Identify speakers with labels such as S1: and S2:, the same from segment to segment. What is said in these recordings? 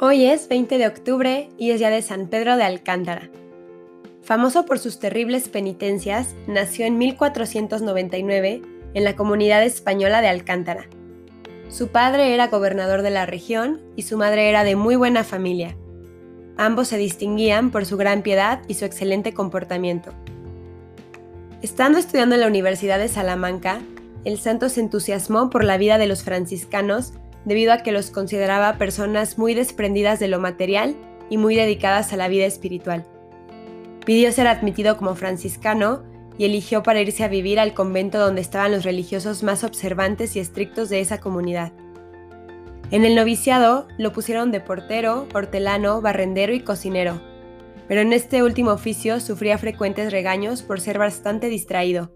S1: Hoy es 20 de octubre y es día de San Pedro de Alcántara. Famoso por sus terribles penitencias, nació en 1499 en la comunidad española de Alcántara. Su padre era gobernador de la región y su madre era de muy buena familia. Ambos se distinguían por su gran piedad y su excelente comportamiento. Estando estudiando en la Universidad de Salamanca, el santo se entusiasmó por la vida de los franciscanos debido a que los consideraba personas muy desprendidas de lo material y muy dedicadas a la vida espiritual. Pidió ser admitido como franciscano y eligió para irse a vivir al convento donde estaban los religiosos más observantes y estrictos de esa comunidad. En el noviciado lo pusieron de portero, hortelano, barrendero y cocinero, pero en este último oficio sufría frecuentes regaños por ser bastante distraído.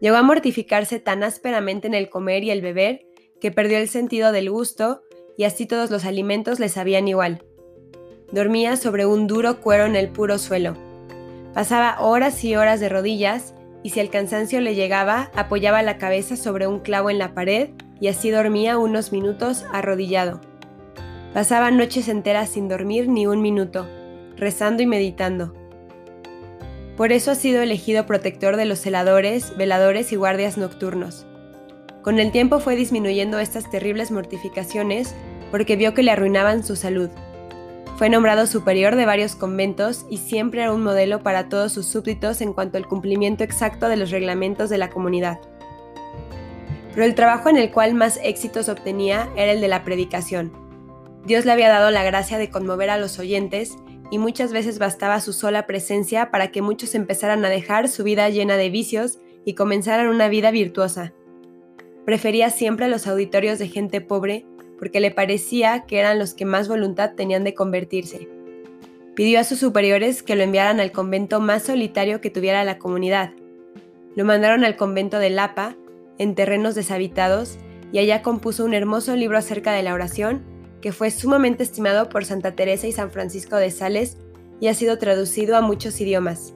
S1: Llegó a mortificarse tan ásperamente en el comer y el beber que perdió el sentido del gusto y así todos los alimentos le sabían igual. Dormía sobre un duro cuero en el puro suelo. Pasaba horas y horas de rodillas y si el cansancio le llegaba, apoyaba la cabeza sobre un clavo en la pared y así dormía unos minutos arrodillado. Pasaba noches enteras sin dormir ni un minuto, rezando y meditando. Por eso ha sido elegido protector de los celadores, veladores y guardias nocturnos. Con el tiempo fue disminuyendo estas terribles mortificaciones porque vio que le arruinaban su salud. Fue nombrado superior de varios conventos y siempre era un modelo para todos sus súbditos en cuanto al cumplimiento exacto de los reglamentos de la comunidad. Pero el trabajo en el cual más éxitos obtenía era el de la predicación. Dios le había dado la gracia de conmover a los oyentes y muchas veces bastaba su sola presencia para que muchos empezaran a dejar su vida llena de vicios y comenzaran una vida virtuosa. Prefería siempre los auditorios de gente pobre porque le parecía que eran los que más voluntad tenían de convertirse. Pidió a sus superiores que lo enviaran al convento más solitario que tuviera la comunidad. Lo mandaron al convento de Lapa, en terrenos deshabitados, y allá compuso un hermoso libro acerca de la oración, que fue sumamente estimado por Santa Teresa y San Francisco de Sales y ha sido traducido a muchos idiomas.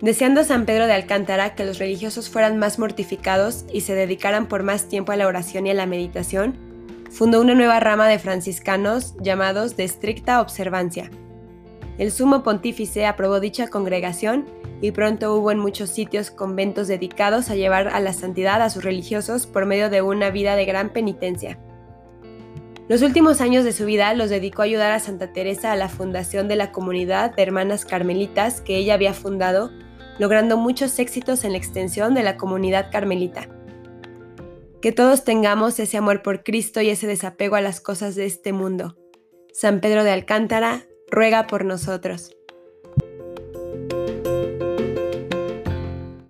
S1: Deseando San Pedro de Alcántara que los religiosos fueran más mortificados y se dedicaran por más tiempo a la oración y a la meditación, fundó una nueva rama de franciscanos llamados de estricta observancia. El sumo pontífice aprobó dicha congregación y pronto hubo en muchos sitios conventos dedicados a llevar a la santidad a sus religiosos por medio de una vida de gran penitencia. Los últimos años de su vida los dedicó a ayudar a Santa Teresa a la fundación de la comunidad de hermanas carmelitas que ella había fundado logrando muchos éxitos en la extensión de la comunidad carmelita. Que todos tengamos ese amor por Cristo y ese desapego a las cosas de este mundo. San Pedro de Alcántara ruega por nosotros.